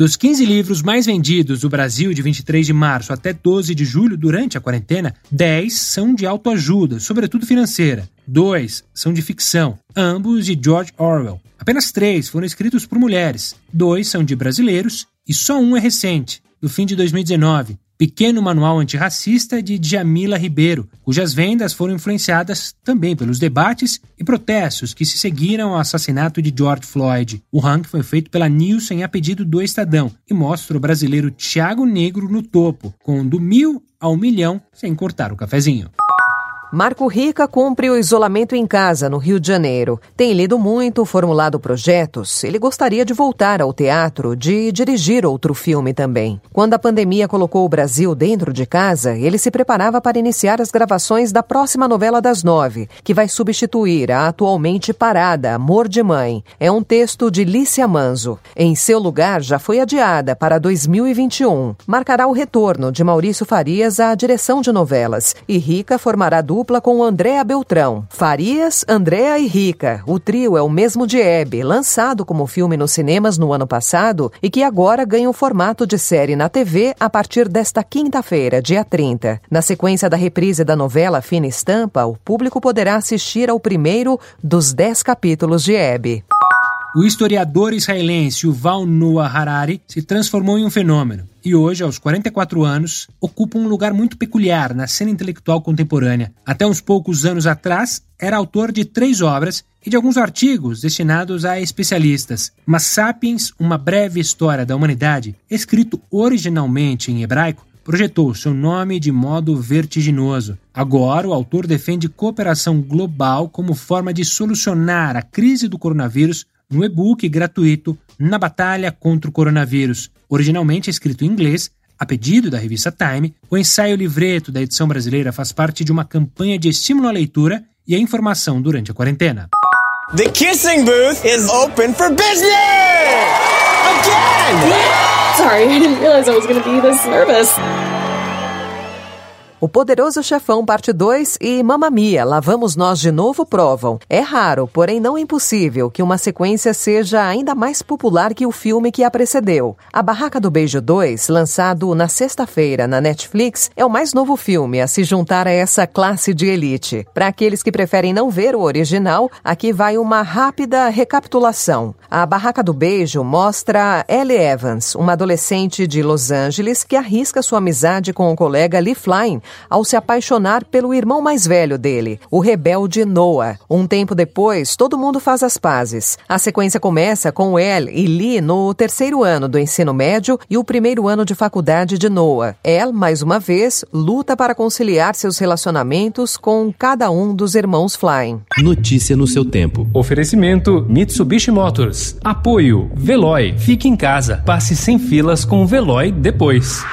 Dos 15 livros mais vendidos do Brasil de 23 de março até 12 de julho durante a quarentena, 10 são de autoajuda, sobretudo financeira. Dois são de ficção, ambos de George Orwell. Apenas três foram escritos por mulheres, dois são de brasileiros e só um é recente, do fim de 2019, Pequeno Manual Antirracista de Djamila Ribeiro, cujas vendas foram influenciadas também pelos debates e protestos que se seguiram ao assassinato de George Floyd. O ranking foi feito pela Nielsen a pedido do Estadão e mostra o brasileiro Thiago Negro no topo, com do mil ao milhão sem cortar o cafezinho. Marco Rica cumpre o isolamento em casa, no Rio de Janeiro. Tem lido muito, formulado projetos. Ele gostaria de voltar ao teatro, de dirigir outro filme também. Quando a pandemia colocou o Brasil dentro de casa, ele se preparava para iniciar as gravações da próxima novela das nove, que vai substituir a atualmente parada Amor de Mãe. É um texto de Lícia Manzo. Em seu lugar, já foi adiada para 2021. Marcará o retorno de Maurício Farias à direção de novelas. E Rica formará dupla dupla com Andréa Beltrão. Farias, Andréa e Rica. O trio é o mesmo de Hebe, lançado como filme nos cinemas no ano passado e que agora ganha o formato de série na TV a partir desta quinta-feira, dia 30. Na sequência da reprise da novela Fina Estampa, o público poderá assistir ao primeiro dos dez capítulos de Hebe. O historiador israelense Yuval Noah Harari se transformou em um fenômeno e hoje, aos 44 anos, ocupa um lugar muito peculiar na cena intelectual contemporânea. Até uns poucos anos atrás, era autor de três obras e de alguns artigos destinados a especialistas. Mas Sapiens, uma breve história da humanidade, escrito originalmente em hebraico, projetou seu nome de modo vertiginoso. Agora, o autor defende cooperação global como forma de solucionar a crise do coronavírus no e-book gratuito Na Batalha contra o Coronavírus, originalmente escrito em inglês, a pedido da revista Time, o ensaio livreto da edição brasileira faz parte de uma campanha de estímulo à leitura e à informação durante a quarentena. The kissing booth is open for business! Again! Sorry, I didn't realize I was going to be this nervous. O Poderoso Chefão Parte 2 e Mamma Mia, Lá Vamos Nós de Novo provam. É raro, porém não impossível, que uma sequência seja ainda mais popular que o filme que a precedeu. A Barraca do Beijo 2, lançado na sexta-feira na Netflix, é o mais novo filme a se juntar a essa classe de elite. Para aqueles que preferem não ver o original, aqui vai uma rápida recapitulação. A Barraca do Beijo mostra Ellie Evans, uma adolescente de Los Angeles que arrisca sua amizade com o colega Lee Flynn ao se apaixonar pelo irmão mais velho dele, o rebelde Noah. Um tempo depois, todo mundo faz as pazes. A sequência começa com Elle e Lee no terceiro ano do ensino médio e o primeiro ano de faculdade de Noah. Elle, mais uma vez, luta para conciliar seus relacionamentos com cada um dos irmãos Flying. Notícia no seu tempo. Oferecimento Mitsubishi Motors. Apoio Veloy. Fique em casa. Passe sem filas com o Veloy depois.